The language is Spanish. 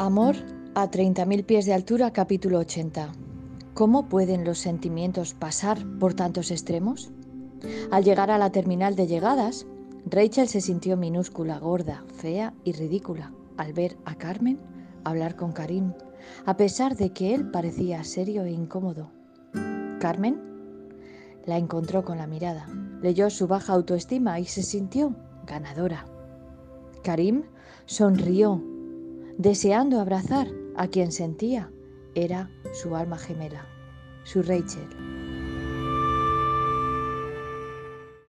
Amor a 30.000 pies de altura, capítulo 80. ¿Cómo pueden los sentimientos pasar por tantos extremos? Al llegar a la terminal de llegadas, Rachel se sintió minúscula, gorda, fea y ridícula al ver a Carmen hablar con Karim, a pesar de que él parecía serio e incómodo. Carmen la encontró con la mirada, leyó su baja autoestima y se sintió ganadora. Karim sonrió deseando abrazar a quien sentía era su alma gemela, su Rachel.